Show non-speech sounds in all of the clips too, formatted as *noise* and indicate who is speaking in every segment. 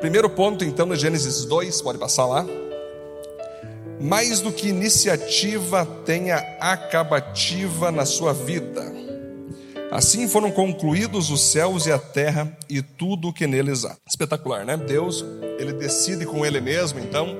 Speaker 1: Primeiro ponto, então, no Gênesis 2, pode passar lá. Mais do que iniciativa, tenha acabativa na sua vida. Assim foram concluídos os céus e a terra e tudo o que neles há. Espetacular, né? Deus, ele decide com ele mesmo, então,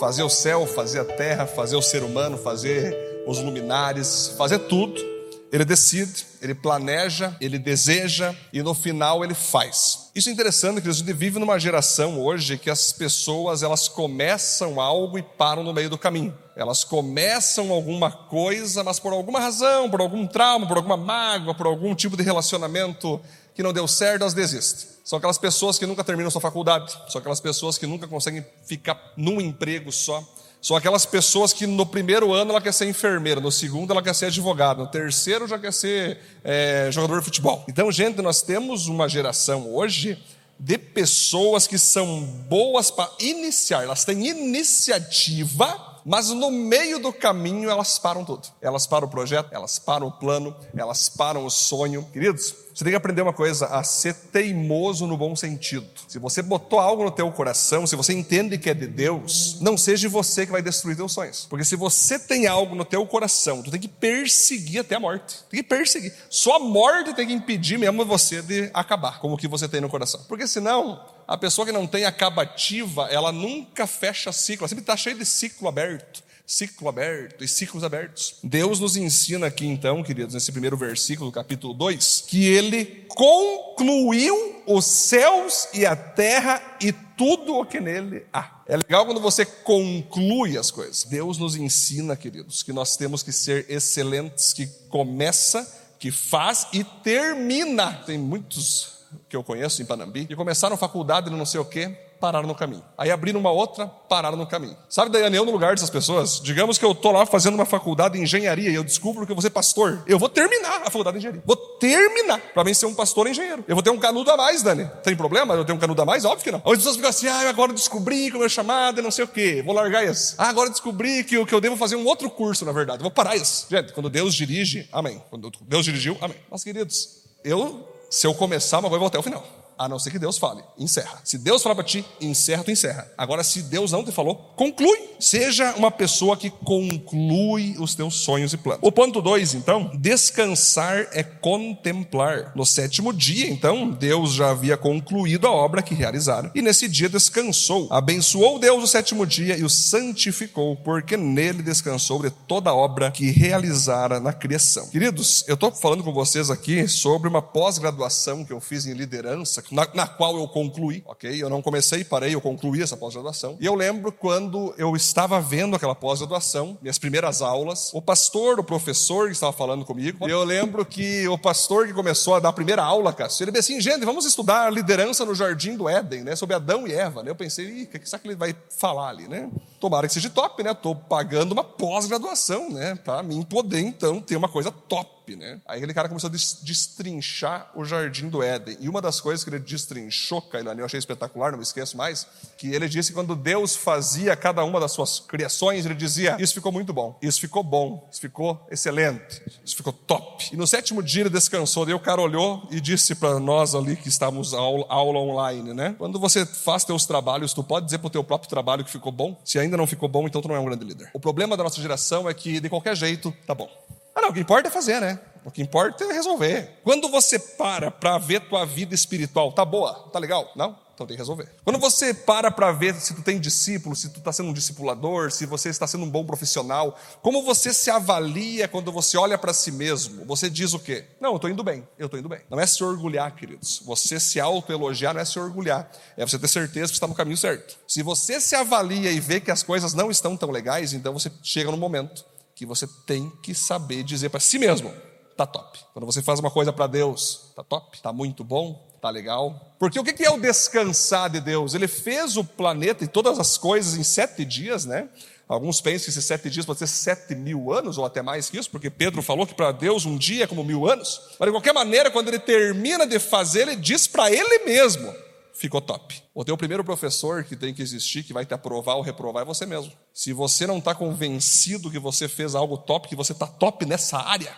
Speaker 1: fazer o céu, fazer a terra, fazer o ser humano, fazer os luminares, fazer tudo ele decide, ele planeja, ele deseja e no final ele faz. Isso é interessante que a gente vive numa geração hoje que as pessoas elas começam algo e param no meio do caminho. Elas começam alguma coisa, mas por alguma razão, por algum trauma, por alguma mágoa, por algum tipo de relacionamento que não deu certo, elas desistem. São aquelas pessoas que nunca terminam sua faculdade, são aquelas pessoas que nunca conseguem ficar num emprego só, são aquelas pessoas que no primeiro ano ela quer ser enfermeira, no segundo ela quer ser advogada, no terceiro já quer ser é, jogador de futebol. Então, gente, nós temos uma geração hoje de pessoas que são boas para iniciar, elas têm iniciativa mas no meio do caminho elas param tudo. Elas param o projeto, elas param o plano, elas param o sonho. Queridos, você tem que aprender uma coisa, a ser teimoso no bom sentido. Se você botou algo no teu coração, se você entende que é de Deus, não seja você que vai destruir teus sonhos. Porque se você tem algo no teu coração, tu tem que perseguir até a morte. Tem que perseguir. Só a morte tem que impedir mesmo você de acabar com o que você tem no coração. Porque senão, a pessoa que não tem acabativa, ela nunca fecha ciclo, ela sempre está cheia de ciclo aberto. Ciclo aberto e ciclos abertos. Deus nos ensina aqui, então, queridos, nesse primeiro versículo do capítulo 2, que ele concluiu os céus e a terra e tudo o que nele há. É legal quando você conclui as coisas. Deus nos ensina, queridos, que nós temos que ser excelentes, que começa, que faz e termina. Tem muitos que eu conheço em Panambi, que começaram faculdade não sei o quê, pararam no caminho. Aí abriram uma outra, pararam no caminho. Sabe, Daiane, eu no lugar dessas pessoas, digamos que eu estou lá fazendo uma faculdade de engenharia e eu descubro que eu vou ser pastor. Eu vou terminar a faculdade de engenharia. Vou terminar para mim ser um pastor engenheiro. Eu vou ter um canudo a mais, Dani. Tem problema eu tenho um canudo a mais? Óbvio que não. As pessoas ficam assim, ah, agora descobri que o meu chamado é não sei o quê. Vou largar isso. Ah, agora descobri que, que eu devo fazer um outro curso, na verdade. vou parar isso. Gente, quando Deus dirige, amém. Quando Deus dirigiu, amém. Mas, queridos, eu se eu começar uma coisa, eu vou até o final. A não ser que Deus fale, encerra. Se Deus falar para ti, encerra, tu encerra. Agora, se Deus não te falou, conclui. Seja uma pessoa que conclui os teus sonhos e planos. O ponto 2, então, descansar é contemplar. No sétimo dia, então, Deus já havia concluído a obra que realizaram. E nesse dia descansou. Abençoou Deus o sétimo dia e o santificou, porque nele descansou de toda a obra que realizara na criação. Queridos, eu estou falando com vocês aqui sobre uma pós-graduação que eu fiz em liderança na, na, qual eu concluí, ok? Eu não comecei, parei, eu concluí essa pós-graduação. E eu lembro quando eu estava vendo aquela pós-graduação, minhas primeiras aulas, o pastor, o professor que estava falando comigo, e eu lembro que o pastor que começou a dar a primeira aula, Cássio, ele disse assim, gente, vamos estudar liderança no Jardim do Éden, né? Sobre Adão e Eva, né? Eu pensei, o que será que ele vai falar ali, né? Tomara que seja top, né? Estou pagando uma pós-graduação, né? Para mim poder, então, ter uma coisa top né? Aí aquele cara começou a destrinchar o jardim do Éden. E uma das coisas que ele destrinchou, Cailane, eu achei espetacular, não me esqueço mais, que ele disse que quando Deus fazia cada uma das suas criações, ele dizia: Isso ficou muito bom, isso ficou bom, isso ficou excelente, isso ficou top. E no sétimo dia ele descansou, daí o cara olhou e disse para nós ali que estávamos aula, aula online, né? Quando você faz teus trabalhos, tu pode dizer para o teu próprio trabalho que ficou bom? Se ainda não ficou bom, então tu não é um grande líder. O problema da nossa geração é que de qualquer jeito, tá bom. Ah, não, o que importa é fazer, né? O que importa é resolver. Quando você para para ver tua vida espiritual, tá boa? Tá legal? Não? Então tem que resolver. Quando você para para ver se tu tem discípulo, se tu está sendo um discipulador, se você está sendo um bom profissional, como você se avalia quando você olha para si mesmo? Você diz o quê? Não, eu estou indo bem, eu estou indo bem. Não é se orgulhar, queridos. Você se autoelogiar não é se orgulhar, é você ter certeza que está no caminho certo. Se você se avalia e vê que as coisas não estão tão legais, então você chega no momento que você tem que saber dizer para si mesmo: tá top. Quando você faz uma coisa para Deus, tá top, tá muito bom, tá legal. Porque o que é o descansar de Deus? Ele fez o planeta e todas as coisas em sete dias, né? Alguns pensam que esses sete dias pode ser sete mil anos, ou até mais que isso, porque Pedro falou que para Deus um dia é como mil anos. Mas de qualquer maneira, quando ele termina de fazer, ele diz para ele mesmo: ficou top. O teu primeiro professor que tem que existir, que vai te aprovar ou reprovar, é você mesmo. Se você não está convencido que você fez algo top, que você está top nessa área,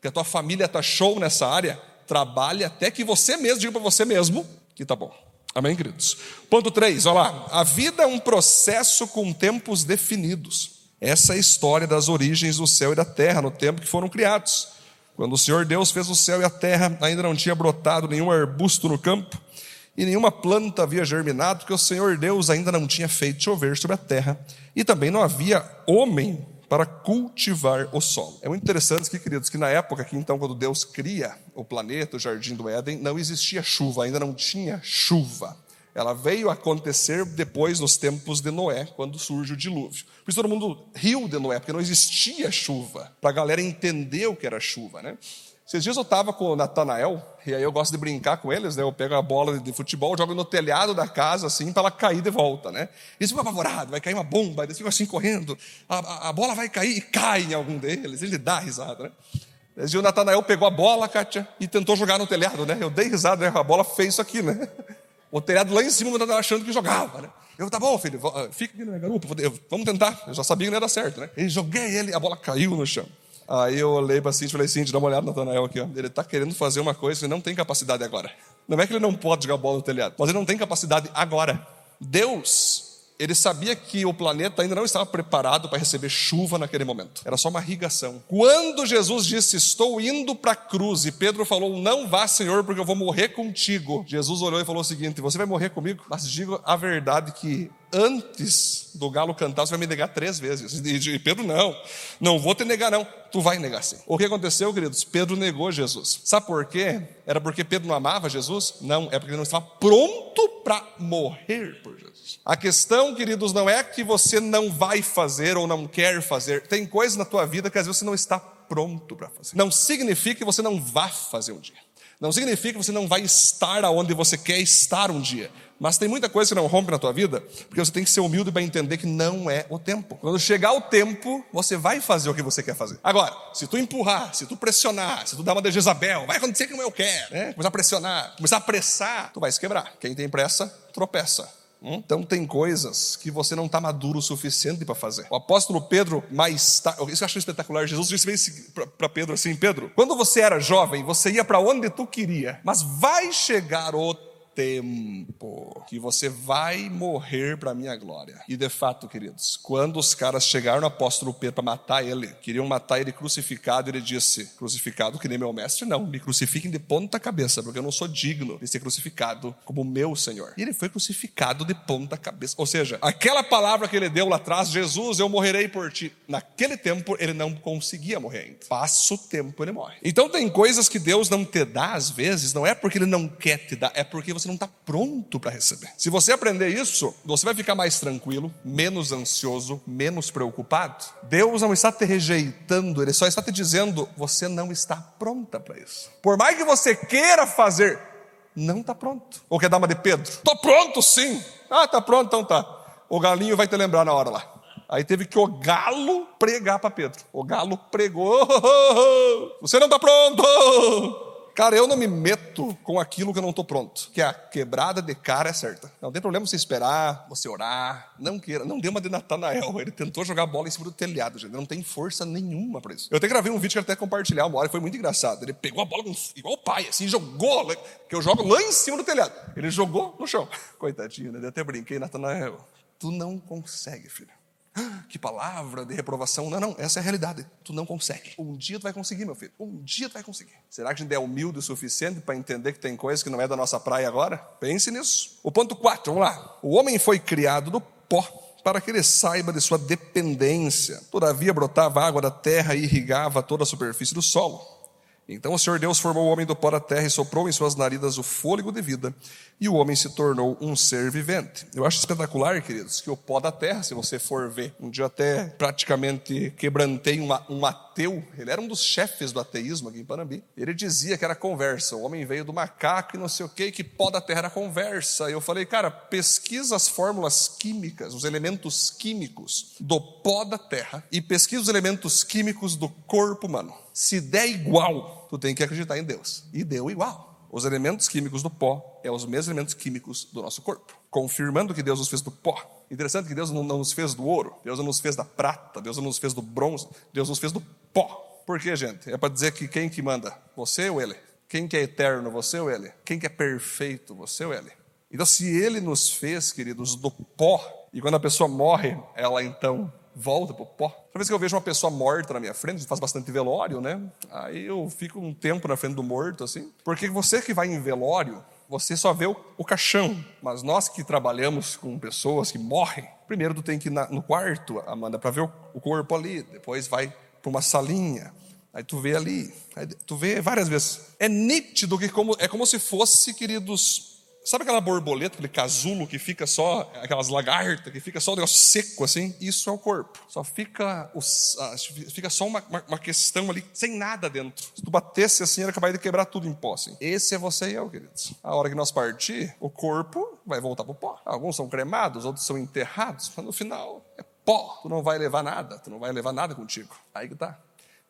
Speaker 1: que a tua família está show nessa área, trabalhe até que você mesmo diga para você mesmo que tá bom. Amém, queridos? Ponto 3, olha lá. A vida é um processo com tempos definidos. Essa é a história das origens do céu e da terra no tempo que foram criados. Quando o Senhor Deus fez o céu e a terra, ainda não tinha brotado nenhum arbusto no campo e nenhuma planta havia germinado, porque o Senhor Deus ainda não tinha feito chover sobre a terra e também não havia homem para cultivar o solo. É muito interessante aqui, queridos, que na época que então quando Deus cria o planeta, o jardim do Éden, não existia chuva, ainda não tinha chuva. Ela veio acontecer depois nos tempos de Noé, quando surge o dilúvio. Por isso todo mundo riu de Noé, porque não existia chuva, para a galera entender o que era chuva, né? Esses dias eu estava com o Natanael, e aí eu gosto de brincar com eles, né? Eu pego a bola de futebol, jogo no telhado da casa, assim, para ela cair de volta, né? Eles ficam apavorados, vai cair uma bomba, eles ficam assim correndo, a, a, bola vai cair e cai em algum deles, ele dá risada, né? E o Natanael pegou a bola, Kátia, e tentou jogar no telhado, né? Eu dei risada, né? A bola fez isso aqui, né? *laughs* O telhado lá em cima, eu estava achando que jogava, né? Eu, tá bom, filho, fica aqui na minha garupa, vamos tentar. Eu já sabia que não ia dar certo, né? E joguei ele, a bola caiu no chão. Aí eu olhei para Cintia e falei, Cintia, dá uma olhada no Natanael aqui. Ó. Ele está querendo fazer uma coisa que não tem capacidade agora. Não é que ele não pode jogar bola no telhado, mas ele não tem capacidade agora. Deus ele sabia que o planeta ainda não estava preparado para receber chuva naquele momento. Era só uma irrigação. Quando Jesus disse: Estou indo para a cruz, e Pedro falou: Não vá, Senhor, porque eu vou morrer contigo. Jesus olhou e falou o seguinte: Você vai morrer comigo? Mas digo a verdade que antes do galo cantar, você vai me negar três vezes. E Pedro, não, não vou te negar, não. Tu vai negar sim. O que aconteceu, queridos? Pedro negou Jesus. Sabe por quê? Era porque Pedro não amava Jesus? Não, é porque ele não estava pronto para morrer por Jesus. A questão, queridos, não é que você não vai fazer ou não quer fazer. Tem coisas na tua vida que às vezes você não está pronto para fazer. Não significa que você não vá fazer um dia. Não significa que você não vai estar aonde você quer estar um dia. Mas tem muita coisa que não rompe na tua vida, porque você tem que ser humilde para entender que não é o tempo. Quando chegar o tempo, você vai fazer o que você quer fazer. Agora, se tu empurrar, se tu pressionar, se tu dar uma de Jezabel, vai acontecer como eu quero, né? Começar a pressionar, começar a pressar, tu vai se quebrar. Quem tem pressa, tropeça. Então tem coisas que você não está maduro o suficiente para fazer. O apóstolo Pedro, mais isso eu acho espetacular. Jesus disse para Pedro assim: Pedro, quando você era jovem, você ia para onde tu queria, mas vai chegar o tempo que você vai morrer para minha glória. E de fato, queridos, quando os caras chegaram no apóstolo Pedro para matar ele, queriam matar ele crucificado, ele disse: Crucificado que nem meu mestre, não, me crucifiquem de ponta cabeça, porque eu não sou digno de ser crucificado como meu Senhor. E ele foi crucificado de ponta cabeça. Ou seja, aquela palavra que ele deu lá atrás, Jesus, eu morrerei por ti. Naquele tempo ele não conseguia morrer ainda. Passa o tempo, ele morre. Então tem coisas que Deus não te dá às vezes, não é porque ele não quer te dar, é porque você você não está pronto para receber. Se você aprender isso, você vai ficar mais tranquilo, menos ansioso, menos preocupado. Deus não está te rejeitando, Ele só está te dizendo: você não está pronta para isso. Por mais que você queira fazer, não está pronto. Ou quer dar uma de Pedro? Estou pronto sim. Ah, está pronto, então tá. O galinho vai te lembrar na hora lá. Aí teve que o galo pregar para Pedro. O galo pregou: oh, oh, oh, você não está pronto. Cara, eu não me meto com aquilo que eu não estou pronto. Que a quebrada de cara é certa. Não tem problema você esperar, você orar. Não queira. Não dê uma de Natanael. Ele tentou jogar bola em cima do telhado, gente. Não tem força nenhuma para isso. Eu até gravei um vídeo que até compartilhar uma hora. Foi muito engraçado. Ele pegou a bola igual o pai, assim, jogou. Que eu jogo lá em cima do telhado. Ele jogou no chão. *laughs* Coitadinho, né? Eu até brinquei, Natanael. Tu não consegue, filho. Que palavra de reprovação. Não, não, essa é a realidade. Tu não consegue. Um dia tu vai conseguir, meu filho. Um dia tu vai conseguir. Será que a gente é humilde o suficiente para entender que tem coisas que não é da nossa praia agora? Pense nisso. O ponto 4, vamos lá. O homem foi criado do pó para que ele saiba de sua dependência. Todavia brotava água da terra e irrigava toda a superfície do solo. Então o Senhor Deus formou o homem do pó da terra e soprou em suas narinas o fôlego de vida, e o homem se tornou um ser vivente. Eu acho espetacular, queridos, que o pó da terra, se você for ver, um dia até praticamente quebrantei um, um ateu, ele era um dos chefes do ateísmo aqui em Panambi. Ele dizia que era conversa, o homem veio do macaco e não sei o que, que pó da terra era conversa. E eu falei, cara, pesquisa as fórmulas químicas, os elementos químicos do pó da terra e pesquisa os elementos químicos do corpo humano. Se der igual, tu tem que acreditar em Deus. E deu igual. Os elementos químicos do pó é os mesmos elementos químicos do nosso corpo, confirmando que Deus nos fez do pó. Interessante que Deus não nos fez do ouro, Deus não nos fez da prata, Deus não nos fez do bronze, Deus nos fez do pó. Por quê, gente? É para dizer que quem que manda? Você ou ele? Quem que é eterno? Você ou ele? Quem que é perfeito? Você ou ele? Então, se ele nos fez, queridos, do pó, e quando a pessoa morre, ela então volta pro pó. Toda vez que eu vejo uma pessoa morta na minha frente, faz bastante velório, né? Aí eu fico um tempo na frente do morto, assim. Porque você que vai em velório, você só vê o, o caixão. Mas nós que trabalhamos com pessoas que morrem, primeiro tu tem que ir na, no quarto, Amanda, para ver o, o corpo ali. Depois vai para uma salinha. Aí tu vê ali, tu vê várias vezes. É nítido que como, é como se fosse, queridos, Sabe aquela borboleta, aquele casulo que fica só, aquelas lagartas, que fica só o negócio seco assim? Isso é o corpo. Só fica, os, fica só uma, uma, questão ali, sem nada dentro. Se tu batesse assim, era capaz de quebrar tudo em pó. Assim. Esse é você e eu, queridos. A hora que nós partir, o corpo vai voltar para o pó. Alguns são cremados, outros são enterrados, mas no final é pó. Tu não vai levar nada, tu não vai levar nada contigo. Aí que tá.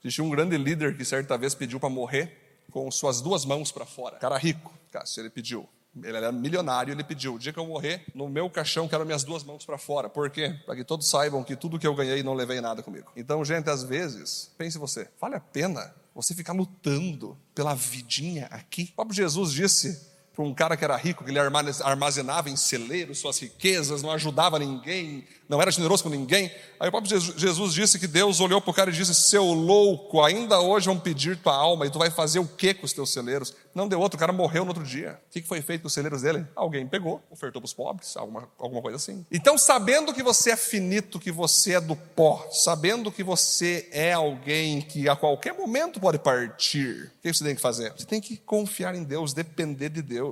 Speaker 1: Existia um grande líder que certa vez pediu para morrer com suas duas mãos para fora. Cara rico, Cássio, ele pediu ele era milionário, ele pediu: o dia que eu morrer, no meu caixão quero minhas duas mãos para fora. Por quê? Para que todos saibam que tudo que eu ganhei não levei nada comigo. Então, gente, às vezes, pense você, vale a pena você ficar lutando pela vidinha aqui? O próprio Jesus disse para um cara que era rico, que ele armazenava em celeiros suas riquezas, não ajudava ninguém, não era generoso com ninguém. Aí o próprio Jesus disse que Deus olhou para o cara e disse: Seu louco, ainda hoje vão pedir tua alma e tu vai fazer o que com os teus celeiros? Não deu outro, o cara morreu no outro dia. O que foi feito com os celeiros dele? Alguém pegou, ofertou para os pobres, alguma, alguma coisa assim. Então, sabendo que você é finito, que você é do pó, sabendo que você é alguém que a qualquer momento pode partir, o que você tem que fazer? Você tem que confiar em Deus, depender de Deus.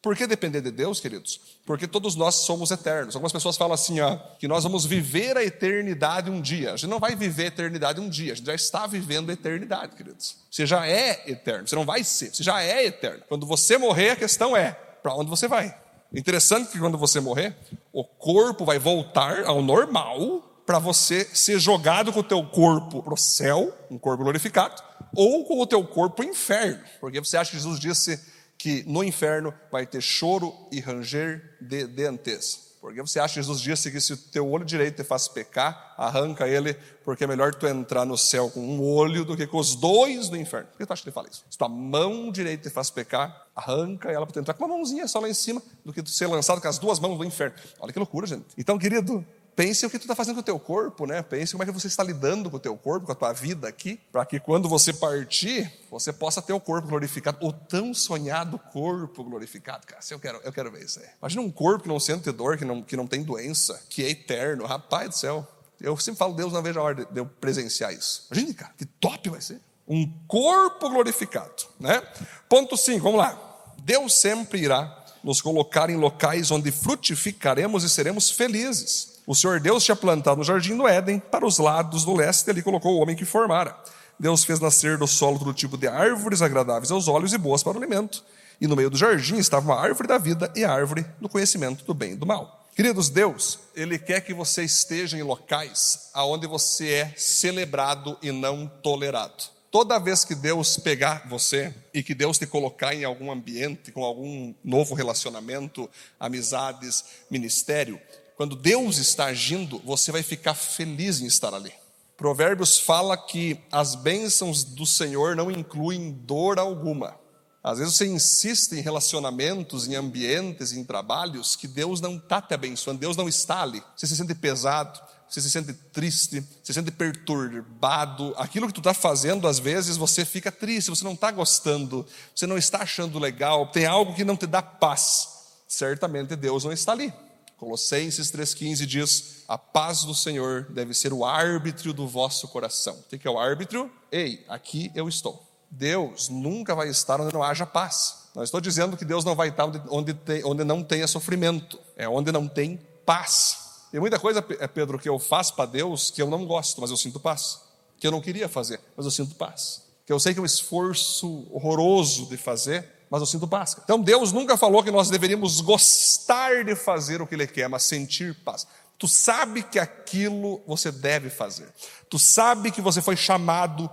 Speaker 1: Por que depender de Deus, queridos? Porque todos nós somos eternos. Algumas pessoas falam assim, ó, que nós vamos viver a eternidade um dia. A gente não vai viver a eternidade um dia, a gente já está vivendo a eternidade, queridos. Você já é eterno, você não vai ser, você já é eterno. Quando você morrer, a questão é: para onde você vai? Interessante que quando você morrer, o corpo vai voltar ao normal para você ser jogado com o teu corpo para o céu, um corpo glorificado, ou com o teu corpo para o inferno. Porque você acha que Jesus disse que no inferno vai ter choro e ranger de dentes. Porque você acha que Jesus disse que se o teu olho direito te faz pecar, arranca ele, porque é melhor tu entrar no céu com um olho do que com os dois no inferno. Por que tu acha que ele fala isso? Se tua mão direita te faz pecar, arranca ela para tu entrar com uma mãozinha só lá em cima, do que tu ser lançado com as duas mãos no inferno. Olha que loucura, gente. Então, querido, Pense o que tu está fazendo com o teu corpo, né? Pense como é que você está lidando com o teu corpo, com a tua vida aqui, para que quando você partir, você possa ter o corpo glorificado, o tão sonhado corpo glorificado. Cara, eu quero, eu quero ver isso aí. Imagina um corpo que não sente dor, que não, que não tem doença, que é eterno. Rapaz do céu. Eu sempre falo, Deus não vejo a hora de eu presenciar isso. Imagina, cara, que top vai ser. Um corpo glorificado, né? Ponto 5, vamos lá. Deus sempre irá nos colocar em locais onde frutificaremos e seremos felizes. O Senhor Deus tinha plantado no jardim do Éden, para os lados do leste, e ali colocou o homem que formara. Deus fez nascer do solo todo tipo de árvores agradáveis aos olhos e boas para o alimento. E no meio do jardim estava uma árvore da vida e a árvore do conhecimento do bem e do mal. Queridos, Deus, Ele quer que você esteja em locais aonde você é celebrado e não tolerado. Toda vez que Deus pegar você e que Deus te colocar em algum ambiente, com algum novo relacionamento, amizades, ministério, quando Deus está agindo, você vai ficar feliz em estar ali. Provérbios fala que as bênçãos do Senhor não incluem dor alguma. Às vezes você insiste em relacionamentos, em ambientes, em trabalhos que Deus não está te abençoando, Deus não está ali. Você se sente pesado, você se sente triste, você se sente perturbado. Aquilo que tu está fazendo, às vezes você fica triste, você não está gostando, você não está achando legal, tem algo que não te dá paz. Certamente Deus não está ali. Colossenses 3,15 diz: A paz do Senhor deve ser o árbitro do vosso coração. O que é o árbitro? Ei, aqui eu estou. Deus nunca vai estar onde não haja paz. Não estou dizendo que Deus não vai estar onde, tem, onde não tenha sofrimento, é onde não tem paz. Tem muita coisa, é, Pedro, que eu faço para Deus que eu não gosto, mas eu sinto paz. Que eu não queria fazer, mas eu sinto paz. Que eu sei que é um esforço horroroso de fazer, mas eu sinto paz. Então Deus nunca falou que nós deveríamos gostar de fazer o que Ele quer, mas sentir paz. Tu sabe que aquilo você deve fazer. Tu sabe que você foi chamado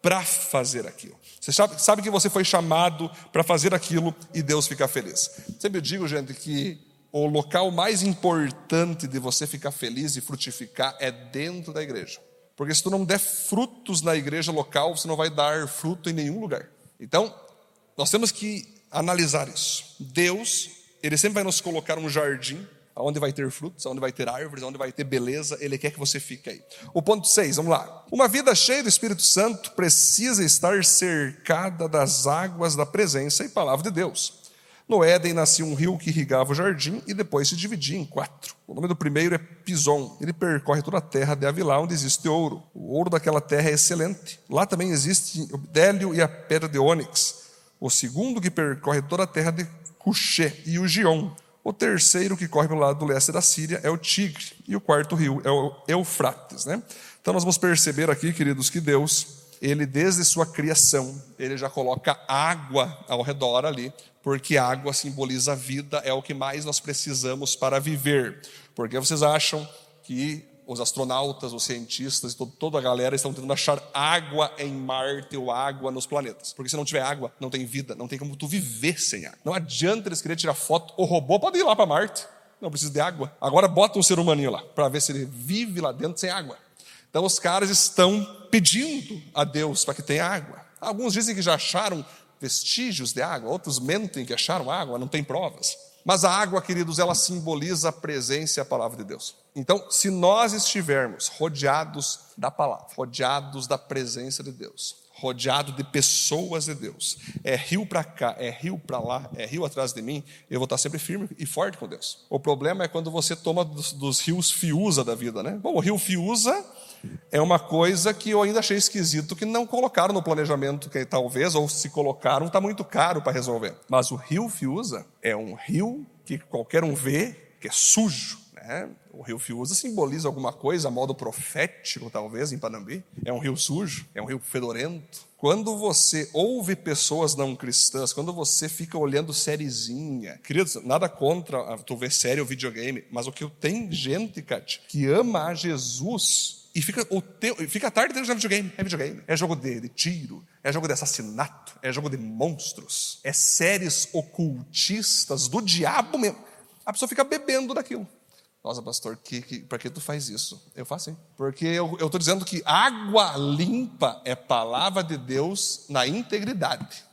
Speaker 1: para fazer aquilo. Você sabe, sabe que você foi chamado para fazer aquilo e Deus fica feliz. Sempre digo, gente, que o local mais importante de você ficar feliz e frutificar é dentro da igreja. Porque se tu não der frutos na igreja local, você não vai dar fruto em nenhum lugar. Então, nós temos que analisar isso. Deus Ele sempre vai nos colocar um jardim, onde vai ter frutos, onde vai ter árvores, onde vai ter beleza, Ele quer que você fique aí. O ponto 6, vamos lá. Uma vida cheia do Espírito Santo precisa estar cercada das águas da presença e palavra de Deus. No Éden nascia um rio que irrigava o jardim e depois se dividia em quatro. O nome do primeiro é Pison. Ele percorre toda a terra de Avilá, onde existe ouro. O ouro daquela terra é excelente. Lá também existe o bdélio e a pedra de ônix. O segundo que percorre toda a terra de Cuxê e o Gion. O terceiro que corre pelo lado do leste da Síria é o Tigre. E o quarto rio é o Eufrates. Né? Então nós vamos perceber aqui, queridos, que Deus ele desde sua criação, ele já coloca água ao redor ali, porque água simboliza a vida, é o que mais nós precisamos para viver. Porque vocês acham que os astronautas, os cientistas, toda a galera estão tentando achar água em Marte ou água nos planetas. Porque se não tiver água, não tem vida, não tem como tu viver sem água. Não adianta eles quererem tirar foto, o robô pode ir lá para Marte, não precisa de água. Agora bota um ser humaninho lá, para ver se ele vive lá dentro sem água. Então os caras estão pedindo a Deus para que tenha água. Alguns dizem que já acharam vestígios de água, outros mentem que acharam água, não tem provas. Mas a água, queridos, ela simboliza a presença e a palavra de Deus. Então, se nós estivermos rodeados da palavra, rodeados da presença de Deus, rodeado de pessoas de Deus, é rio para cá, é rio para lá, é rio atrás de mim, eu vou estar sempre firme e forte com Deus. O problema é quando você toma dos, dos rios Fiusa da vida, né? Bom, o rio Fiusa é uma coisa que eu ainda achei esquisito que não colocaram no planejamento, que talvez, ou se colocaram, está muito caro para resolver. Mas o rio Fiusa é um rio que qualquer um vê que é sujo. Né? O rio Fiusa simboliza alguma coisa, a modo profético, talvez, em Panambi. É um rio sujo, é um rio fedorento. Quando você ouve pessoas não cristãs, quando você fica olhando sériezinha, queridos, nada contra tu ver série ou videogame, mas o que tenho gente, Kat, que ama a Jesus e fica, o teu, fica a tarde inteira jogando videogame. É videogame. É jogo de, de, tiro, é jogo de assassinato, é jogo de monstros, é séries ocultistas do diabo mesmo. A pessoa fica bebendo daquilo. Nossa, pastor, que, que, para que tu faz isso? Eu faço, hein? Porque eu estou dizendo que água limpa é palavra de Deus na integridade.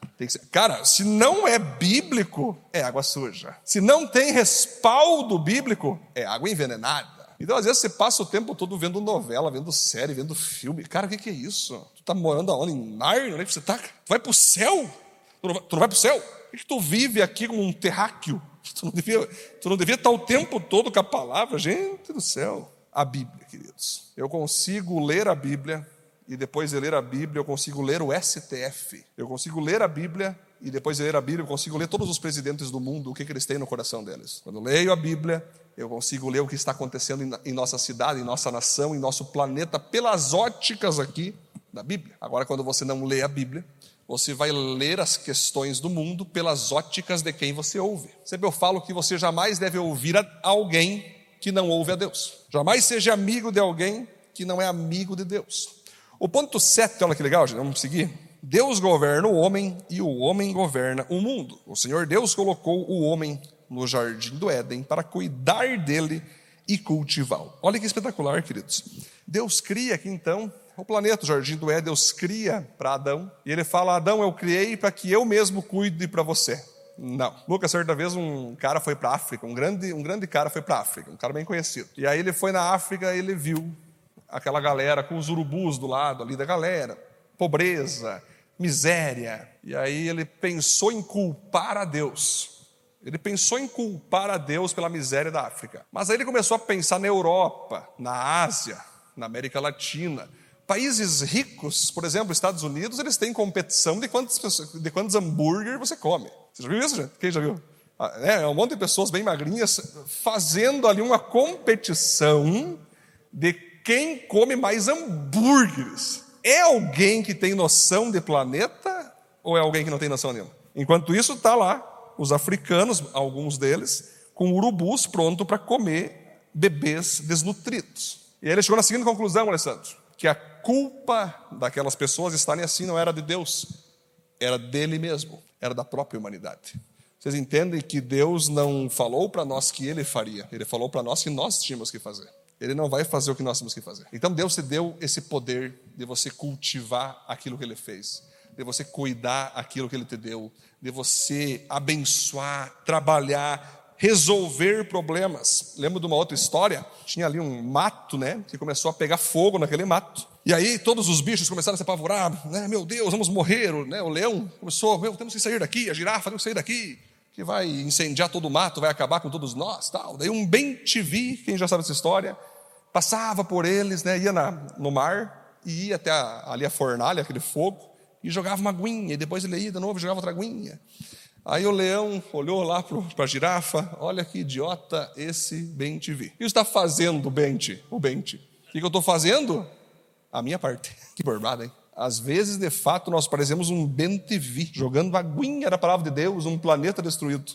Speaker 1: Cara, se não é bíblico, é água suja. Se não tem respaldo bíblico, é água envenenada. Então, às vezes, você passa o tempo todo vendo novela, vendo série, vendo filme. Cara, o que, é isso? Tu tá morando aonde? Em Narnia? Onde você tá? Tu vai pro céu? Tu não vai, tu não vai pro céu? Por que, que tu vive aqui como um terráqueo? *laughs* Tu não, devia, tu não devia estar o tempo todo com a palavra. Gente do céu. A Bíblia, queridos. Eu consigo ler a Bíblia e depois de ler a Bíblia eu consigo ler o STF. Eu consigo ler a Bíblia e depois de ler a Bíblia eu consigo ler todos os presidentes do mundo, o que, que eles têm no coração deles. Quando eu leio a Bíblia, eu consigo ler o que está acontecendo em nossa cidade, em nossa nação, em nosso planeta, pelas óticas aqui da Bíblia. Agora, quando você não lê a Bíblia, você vai ler as questões do mundo pelas óticas de quem você ouve. Sempre eu falo que você jamais deve ouvir alguém que não ouve a Deus. Jamais seja amigo de alguém que não é amigo de Deus. O ponto 7, olha que legal, gente, vamos seguir. Deus governa o homem e o homem governa o mundo. O Senhor Deus colocou o homem no jardim do Éden para cuidar dele e cultivá-lo. Olha que espetacular, queridos. Deus cria aqui então o planeta, o jardim do Éden, Deus cria para Adão, e ele fala: Adão, eu criei para que eu mesmo cuide para você. Não. Lucas, certa vez, um cara foi para África, um grande, um grande cara foi para África, um cara bem conhecido. E aí ele foi na África e ele viu aquela galera com os urubus do lado ali da galera, pobreza, miséria. E aí ele pensou em culpar a Deus. Ele pensou em culpar a Deus pela miséria da África. Mas aí ele começou a pensar na Europa, na Ásia, na América Latina. Países ricos, por exemplo, Estados Unidos, eles têm competição de quantos, de quantos hambúrguer você come. Você já viu isso, gente? Quem já viu? Ah, é, é um monte de pessoas bem magrinhas fazendo ali uma competição de quem come mais hambúrgueres. É alguém que tem noção de planeta ou é alguém que não tem noção nenhuma? Enquanto isso, está lá os africanos, alguns deles, com urubus pronto para comer bebês desnutridos. E aí ele chegou na seguinte conclusão, Alessandro, que a culpa daquelas pessoas estarem assim não era de Deus, era dele mesmo, era da própria humanidade. Vocês entendem que Deus não falou para nós que ele faria, ele falou para nós que nós tínhamos que fazer. Ele não vai fazer o que nós temos que fazer. Então Deus te deu esse poder de você cultivar aquilo que ele fez de você cuidar aquilo que Ele te deu, de você abençoar, trabalhar, resolver problemas. Lembro de uma outra história? Tinha ali um mato, né? Que começou a pegar fogo naquele mato. E aí todos os bichos começaram a se apavorar, né? Meu Deus, vamos morrer. Né? O leão começou, meu, temos que sair daqui. A girafa, temos que sair daqui. Que vai incendiar todo o mato, vai acabar com todos nós, tal. Daí um bem te vi, quem já sabe essa história, passava por eles, né? Ia na, no mar e ia até a, ali a fornalha, aquele fogo, e jogava uma aguinha. E depois ele ia de novo, jogava outra aguinha. Aí o leão olhou lá para a girafa, olha que idiota esse Bente vi. O que está fazendo, Bente? O Bente. O que, eu estou fazendo? A minha parte. *laughs* Que borbada, hein? Às vezes, de fato, nós parecemos um Bente vi, jogando aguinha da palavra de Deus num planeta destruído.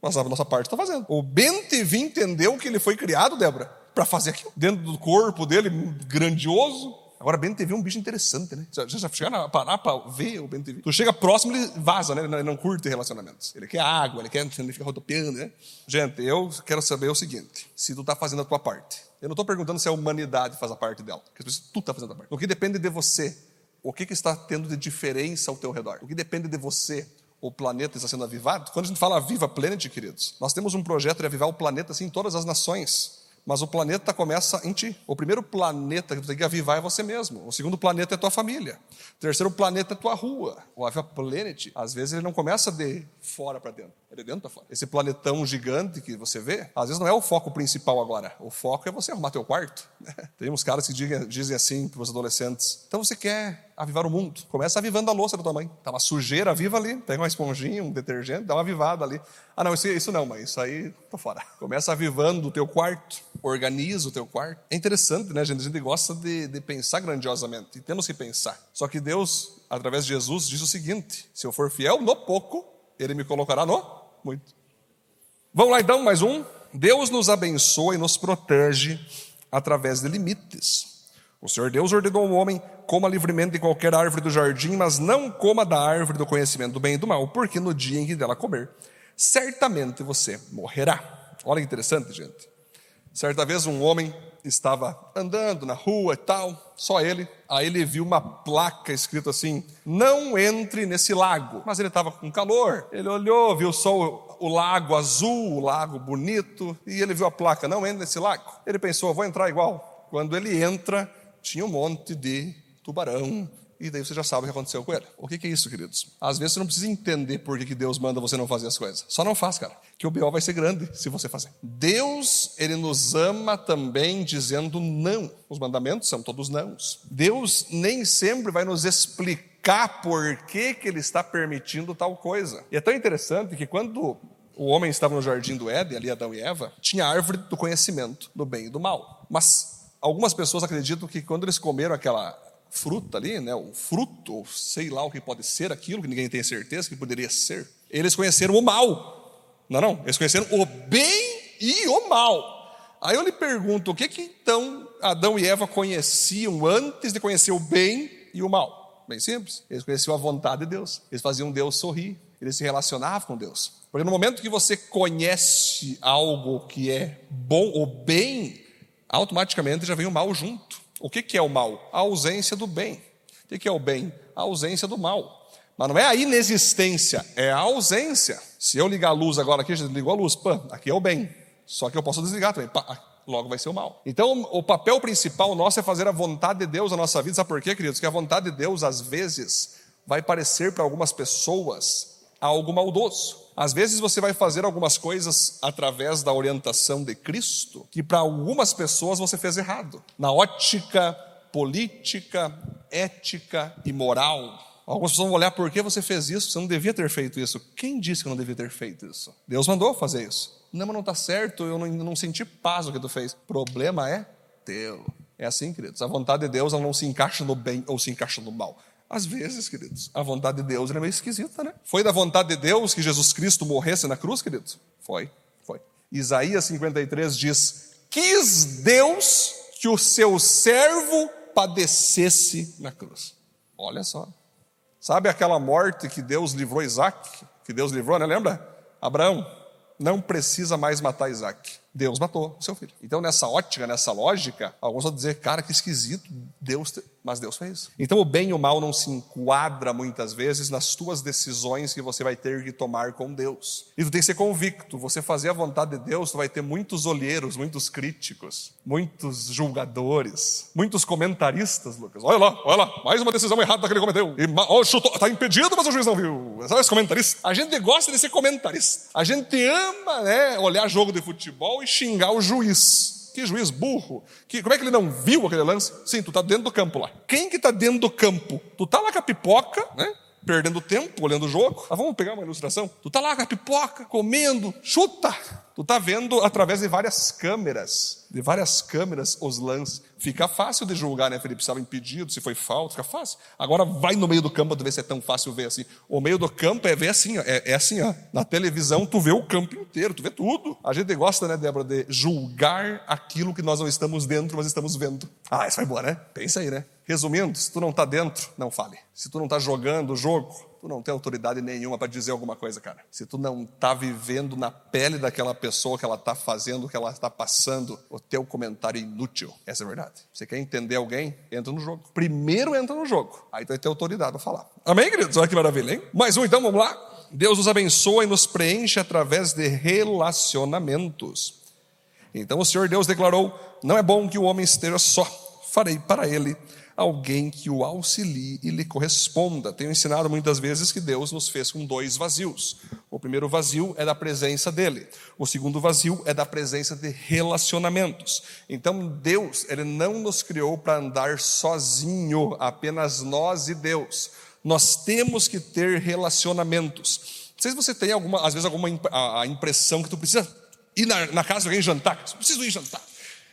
Speaker 1: Mas a nossa parte está fazendo. O Bente vi entendeu que ele foi criado, Débora, para fazer aquilo. Dentro do corpo dele, grandioso, Agora, BNTV é um bicho interessante, né? Já, já chegaram a parar para ver o BNTV? Tu chega próximo, ele vaza, né? Ele não, não curte relacionamentos. Ele quer água, ele quer ele fica rodopiando, né? Gente, eu quero saber o seguinte: se tu está fazendo a tua parte. Eu não estou perguntando se a humanidade faz a parte dela, porque tu está fazendo a parte. O que depende de você, o que, que está tendo de diferença ao teu redor? O que depende de você, o planeta está sendo avivado? Quando a gente fala Viva Planet, queridos, nós temos um projeto de avivar o planeta assim em todas as nações. Mas o planeta começa em ti. O primeiro planeta que tu tem que avivar é você mesmo. O segundo planeta é tua família. O terceiro planeta é tua rua. O Aviva Planet, às vezes ele não começa de fora para dentro, é de dentro para fora. Esse planetão gigante que você vê, às vezes não é o foco principal agora. O foco é você arrumar teu quarto. Tem uns caras que dizem assim para os adolescentes: então você quer avivar o mundo? Começa avivando a louça da tua mãe. Tá uma sujeira, aviva ali. Pega uma esponjinha, um detergente, dá uma avivada ali. Ah, não, isso, isso não, mãe, isso aí tô fora. Começa avivando o teu quarto, organiza o teu quarto. É interessante, né, gente? A gente gosta de, de pensar grandiosamente, e temos que pensar. Só que Deus, através de Jesus, diz o seguinte: se eu for fiel no pouco, ele me colocará no muito. Vamos lá então, mais um. Deus nos abençoa e nos protege através de limites. O Senhor Deus ordenou ao homem: coma livremente de qualquer árvore do jardim, mas não coma da árvore do conhecimento do bem e do mal, porque no dia em que dela comer, certamente você morrerá. Olha que interessante, gente. Certa vez um homem estava andando na rua e tal, só ele. Aí ele viu uma placa escrita assim: Não entre nesse lago. Mas ele estava com calor. Ele olhou, viu só o, o, lago azul, o lago bonito, e ele viu a placa: Não entre nesse lago. Ele pensou: Vou entrar igual. Quando ele entra, tinha um monte de tubarão, e daí você já sabe o que aconteceu com ele. O que, é isso, queridos? Às vezes você não precisa entender por que, que Deus manda você não fazer as coisas. Só não faz, cara. Que o B.O. vai ser grande se você fazer. Deus, ele nos ama também dizendo não. Os mandamentos são todos nãos. Deus nem sempre vai nos explicar por que, que ele está permitindo tal coisa. E é tão interessante que quando o homem estava no jardim do Éden, ali Adão e Eva, tinha a árvore do conhecimento do bem e do mal. Mas algumas pessoas acreditam que quando eles comeram aquela fruta ali, né, o fruto, sei lá o que pode ser aquilo, que ninguém tem certeza que poderia ser. Eles conheceram o mal. Não, não, eles conheceram o bem e o mal. Aí eu lhe pergunto, o que que então Adão e Eva conheciam antes de conhecer o bem e o mal? Bem simples, eles conheciam a vontade de Deus. Eles faziam Deus sorrir, eles se relacionavam com Deus. Porque no momento que você conhece algo que é bom ou bem, automaticamente já vem o mal junto. O que, é o mal? A ausência do bem. O que, é o bem? A ausência do mal. Mas não é a inexistência, é a ausência. Se eu ligar a luz agora aqui, gente ligou a luz, pã, aqui é o bem. Só que eu posso desligar também, pá, logo vai ser o mal. Então, o papel principal nosso é fazer a vontade de Deus na nossa vida. Sabe por quê, queridos? Que a vontade de Deus, às vezes, vai parecer para algumas pessoas algo maldoso. Às vezes você vai fazer algumas coisas através da orientação de Cristo que para algumas pessoas você fez errado. Na ótica política, ética e moral. Algumas pessoas vão olhar por que você fez isso, você não devia ter feito isso. Quem disse que não devia ter feito isso? Deus mandou fazer isso. Não, mas não está certo, eu não, não senti paz no que tu fez. Problema é teu. É assim, queridos. A vontade de Deus ela não se encaixa no bem ou se encaixa no mal. Às vezes, queridos, a vontade de Deus é meio esquisita, né? Foi da vontade de Deus que Jesus Cristo morresse na cruz, queridos? Foi, foi. Isaías 53 diz: Quis Deus que o seu servo padecesse na cruz. Olha só. Sabe aquela morte que Deus livrou Isaac? Que Deus livrou, né? Lembra? Abraão não precisa mais matar Isaac. Deus matou seu filho. Então, nessa ótica, nessa lógica, alguns vão dizer, cara, que esquisito. Deus, mas Deus fez. Então o bem e o mal não se enquadra muitas vezes nas tuas decisões que você vai ter que tomar com Deus. E tu tem que ser convicto, você fazer a vontade de Deus, tu vai ter muitos olheiros, muitos críticos, muitos julgadores, muitos comentaristas, Lucas. Olha lá, olha lá, mais uma decisão errada que ele cometeu. E, oh, chutou, tá impedido, mas o juiz não viu. Sabe esse comentarista? A gente gosta de ser comentarista. A gente ama, né, olhar jogo de futebol e xingar o juiz. Que juiz burro. Que, como é que ele não viu aquele lance? Sim, tu está dentro do campo lá. Quem que está dentro do campo? Tu está lá com a pipoca, né? Perdendo tempo, olhando o jogo. Ah, vamos pegar uma ilustração? Tu está lá com a pipoca, comendo, chuta. Tu está vendo através de várias câmeras, de várias câmeras os lances. Fica fácil de julgar, né, Felipe? Se estava impedido, se foi falta, fica fácil. Agora vai no meio do campo para ver se é tão fácil ver assim. O meio do campo é ver assim, ó, é, é, assim, ó. Na televisão tu vê o campo inteiro, tu vê tudo. A gente gosta, né, Débora, de julgar aquilo que nós não estamos dentro, mas estamos vendo. Ah, isso foi boa, né? Pensa aí, né? Resumindo, se tu não está dentro, não fale. Se tu não está jogando o jogo, tu não tem autoridade nenhuma para dizer alguma coisa, cara. Se tu não está vivendo na pele daquela pessoa que ela está fazendo, que ela está passando, o teu comentário é inútil. Essa é a verdade. Você quer entender alguém? Entra no jogo. Primeiro entra no jogo. Aí tu vai ter autoridade para falar. Amém, queridos? Olha que maravilha, hein? Mais um então, vamos lá. Deus nos abençoa e nos preenche através de relacionamentos. Então o Senhor Deus declarou: Não é bom que o homem esteja só, farei para ele alguém que o auxilie e lhe corresponda. Tenho ensinado muitas vezes que Deus nos fez com dois vazios. O primeiro vazio é da presença dele. O segundo vazio é da presença de relacionamentos. Então Deus, ele não nos criou para andar sozinho, apenas nós e Deus. Nós temos que ter relacionamentos. Não sei se você tem alguma, às vezes alguma a, impressão que tu precisa ir na, na casa de alguém jantar. Eu preciso ir jantar.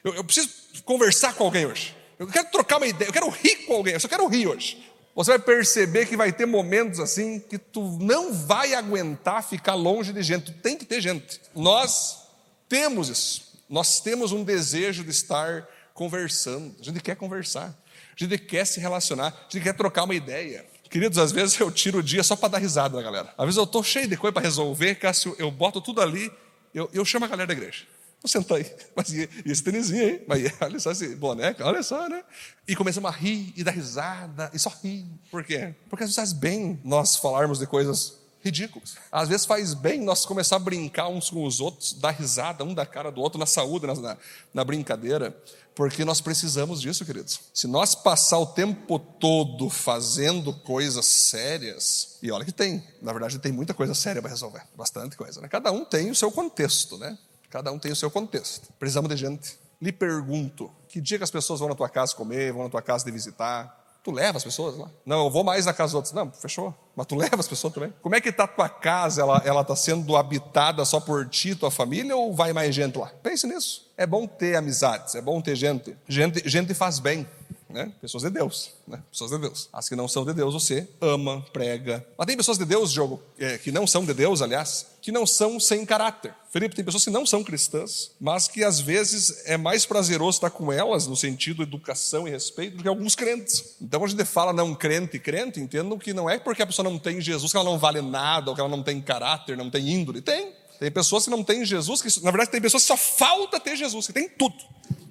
Speaker 1: Eu, eu preciso conversar com alguém hoje. Eu quero trocar uma ideia, eu quero rir com alguém, eu só quero rir hoje. Você vai perceber que vai ter momentos assim que tu não vai aguentar ficar longe de gente, tu tem que ter gente. Nós temos isso. Nós temos um desejo de estar conversando. A gente quer conversar. A gente quer se relacionar. A gente quer trocar uma ideia. Queridos, às vezes eu tiro o dia só para dar risada galera. Às vezes eu estou cheio de coisa para resolver, Cássio, eu boto tudo ali, eu, eu chamo a galera da igreja. Vou sentar aí. Mas e, esse tênisinho aí? Mas *laughs* olha só esse boneco, olha só, né? E começamos a rir e dar risada, e só rir. Por quê? Porque às vezes faz bem nós falarmos de coisas ridículas. Às vezes faz bem nós começar a brincar uns com os outros, dar risada um da cara do outro, na saúde, na, na brincadeira. Porque nós precisamos disso, queridos. Se nós passar o tempo todo fazendo coisas sérias, e olha que tem, na verdade tem muita coisa séria para resolver, bastante coisa, né? Cada um tem o seu contexto, né? Cada um tem o seu contexto. Precisamos de gente. Lhe pergunto: que dia que as pessoas vão na tua casa comer, vão na tua casa de visitar? Tu leva as pessoas lá? Não, eu vou mais na casa dos outros. Não, fechou. Mas tu *laughs* leva as pessoas também? Como é que está a tua casa? Ela está sendo habitada só por ti, tua família, ou vai mais gente lá? Pense nisso. É bom ter amizades, é bom ter gente. Gente, gente faz bem né? Pessoas de Deus, né? Pessoas de Deus. As que não são de Deus, você ama, prega. Mas tem pessoas de Deus, jogo, é, que não são de Deus, aliás, que não são sem caráter. Felipe, tem pessoas que não são cristãs, mas que às vezes é mais prazeroso estar com elas no sentido educação e respeito do que alguns crentes. Então, quando a gente fala não crente e crente, entendo que não é porque a pessoa não tem Jesus que ela não vale nada, ou que ela não tem caráter, não tem índole. Tem. Tem pessoas que não têm Jesus, que na verdade tem pessoas que só falta ter Jesus, que tem tudo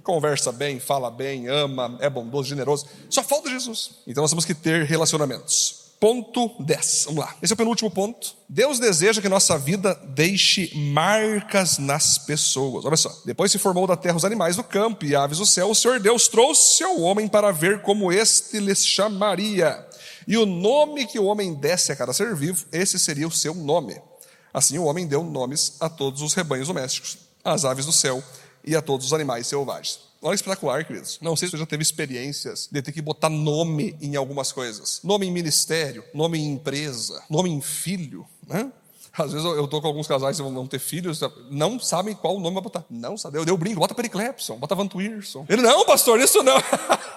Speaker 1: conversa bem, fala bem, ama, é bondoso, generoso. Só falta Jesus. Então nós temos que ter relacionamentos. Ponto 10. Vamos lá. Esse é o penúltimo ponto. Deus deseja que nossa vida deixe marcas nas pessoas. Olha só. Depois se formou da terra os animais do campo e aves do céu. O Senhor Deus trouxe ao homem para ver como este lhes chamaria. E o nome que o homem desse a cada ser vivo, esse seria o seu nome. Assim o homem deu nomes a todos os rebanhos domésticos, às aves do céu e a todos os animais selvagens. Olha que espetacular, queridos. Não sei se você já teve experiências de ter que botar nome em algumas coisas. Nome em ministério, nome em empresa, nome em filho, né? Às vezes eu estou com alguns casais que vão ter filhos, não sabem qual nome vai botar. Não sabe. Eu o brinco, bota Periclepson, bota Vantuirson. Ele, não, pastor, isso não.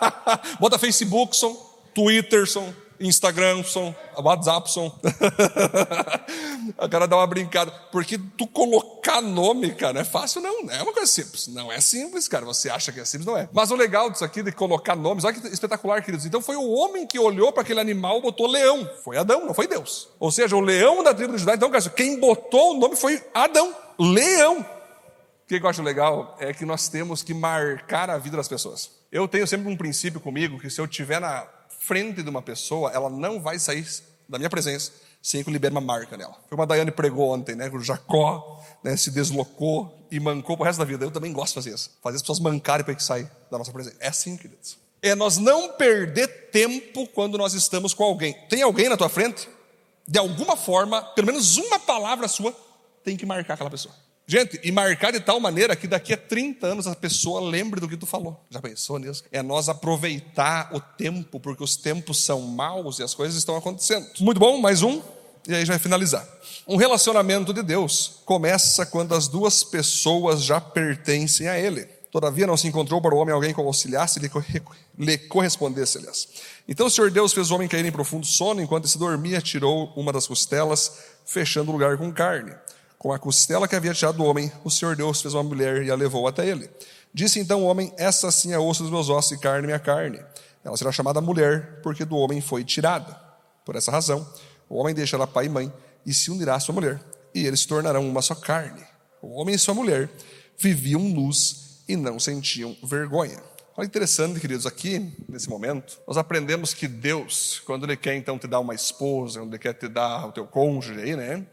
Speaker 1: *laughs* bota Facebookson, Twitterson, Instagramson, WhatsAppson. *laughs* a cara dá uma brincada. Porque tu colocar nome, cara, não é fácil, não. Não é uma coisa simples. Não é simples, cara. Você acha que é simples, não é. Mas o legal disso aqui, de colocar nomes, olha que espetacular, queridos. Então foi o homem que olhou para aquele animal e botou leão. Foi Adão, não foi Deus. Ou seja, o leão da tribo de Judá. Então, cara, quem botou o nome foi Adão. Leão. que eu acho legal é que nós temos que marcar a vida das pessoas. Eu tenho sempre um princípio comigo que se eu estiver na frente de uma pessoa, ela não vai sair da minha presença sem que eu libere uma marca nela. Foi uma Daiane pregou ontem, né? O Jacó né, se deslocou e mancou pro resto da vida. Eu também gosto de fazer isso. Fazer as pessoas mancarem para que sair da nossa presença. É assim, queridos. É nós não perder tempo quando nós estamos com alguém. Tem alguém na tua frente? De alguma forma, pelo menos uma palavra sua tem que marcar aquela pessoa. Gente, e marcar de tal maneira que daqui a 30 anos a pessoa lembre do que tu falou. Já pensou nisso? É nós aproveitar o tempo, porque os tempos são maus e as coisas estão acontecendo. Muito bom, mais um, e aí já vai finalizar. Um relacionamento de Deus começa quando as duas pessoas já pertencem a Ele. Todavia não se encontrou para o homem alguém que o auxiliasse e lhe correspondesse, aliás. Então o Senhor Deus fez o homem cair em profundo sono, enquanto se dormia, tirou uma das costelas, fechando o lugar com carne. Com a costela que havia tirado do homem, o Senhor Deus fez uma mulher e a levou até ele. Disse então o homem: Essa sim é osso dos meus ossos e carne minha carne. Ela será chamada mulher, porque do homem foi tirada. Por essa razão, o homem deixará pai e mãe e se unirá à sua mulher, e eles se tornarão uma só carne. O homem e sua mulher viviam luz e não sentiam vergonha. Olha interessante, queridos, aqui, nesse momento, nós aprendemos que Deus, quando Ele quer então te dar uma esposa, quando Ele quer te dar o teu cônjuge aí, né?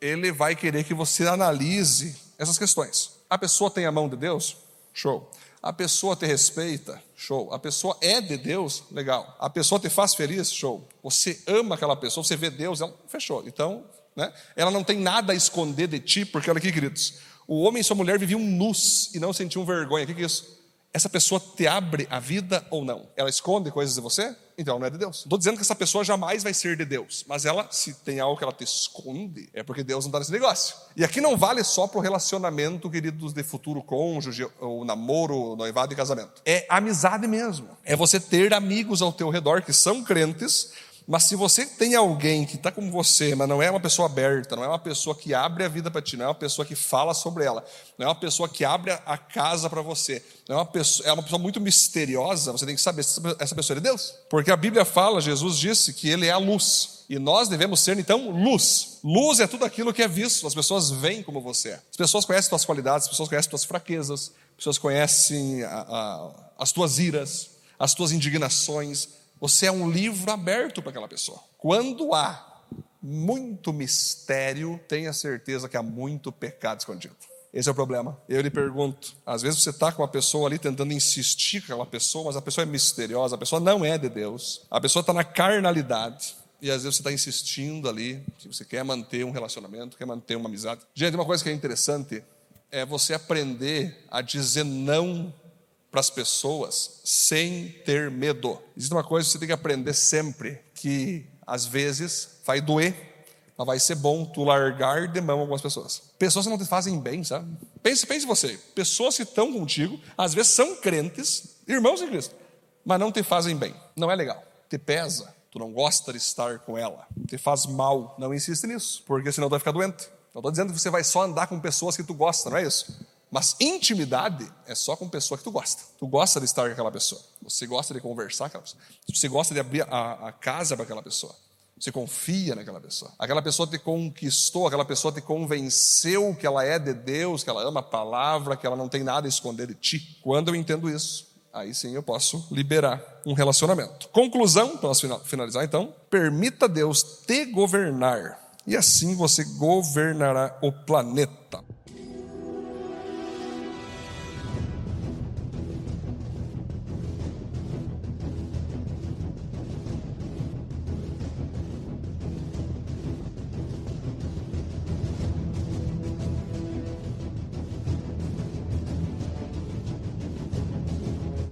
Speaker 1: Ele vai querer que você analise essas questões. A pessoa tem a mão de Deus? Show. A pessoa te respeita? Show. A pessoa é de Deus? Legal. A pessoa te faz feliz? Show. Você ama aquela pessoa, você vê Deus? Ela... Fechou. Então, né? ela não tem nada a esconder de ti, porque olha aqui, queridos. O homem e sua mulher viviam nus e não sentiam vergonha. O que é isso? essa pessoa te abre a vida ou não? Ela esconde coisas de você? Então não é de Deus. Estou dizendo que essa pessoa jamais vai ser de Deus, mas ela, se tem algo que ela te esconde, é porque Deus não está nesse negócio. E aqui não vale só para o relacionamento, queridos, de futuro cônjuge, ou namoro, noivado e casamento. É amizade mesmo. É você ter amigos ao teu redor que são crentes, mas se você tem alguém que está com você, mas não é uma pessoa aberta, não é uma pessoa que abre a vida para ti, não é uma pessoa que fala sobre ela, não é uma pessoa que abre a casa para você, não é uma pessoa, é uma pessoa muito misteriosa, você tem que saber se essa pessoa é de Deus. Porque a Bíblia fala, Jesus disse que ele é a luz. E nós devemos ser, então, luz. Luz é tudo aquilo que é visto. As pessoas veem como você é. As pessoas conhecem tuas qualidades, as pessoas conhecem tuas fraquezas, as pessoas conhecem a, a, as tuas iras, as tuas indignações, você é um livro aberto para aquela pessoa. Quando há muito mistério, tenha certeza que há muito pecado escondido. Esse é o problema. Eu lhe pergunto: às vezes você está com uma pessoa ali tentando insistir com aquela pessoa, mas a pessoa é misteriosa, a pessoa não é de Deus, a pessoa está na carnalidade. E às vezes você está insistindo ali, que você quer manter um relacionamento, quer manter uma amizade. Gente, uma coisa que é interessante é você aprender a dizer não para as pessoas sem ter medo. Existe uma coisa que você tem que aprender sempre, que às vezes vai doer, mas vai ser bom tu largar de mão algumas pessoas. Pessoas que não te fazem bem, sabe? Pense, pense você, pessoas que estão contigo, às vezes são crentes, irmãos em Cristo, mas não te fazem bem. Não é legal. Te pesa, tu não gosta de estar com ela, te faz mal. Não insiste nisso, porque senão tu vai ficar doente. Não estou dizendo que você vai só andar com pessoas que tu gosta, não é isso? Mas intimidade é só com pessoa que tu gosta. Tu gosta de estar com aquela pessoa. Você gosta de conversar com aquela pessoa. Você gosta de abrir a, a casa para aquela pessoa. Você confia naquela pessoa. Aquela pessoa te conquistou, aquela pessoa te convenceu que ela é de Deus, que ela ama a palavra, que ela não tem nada a esconder de ti. Quando eu entendo isso, aí sim eu posso liberar um relacionamento. Conclusão, para finalizar então: permita Deus te governar, e assim você governará o planeta.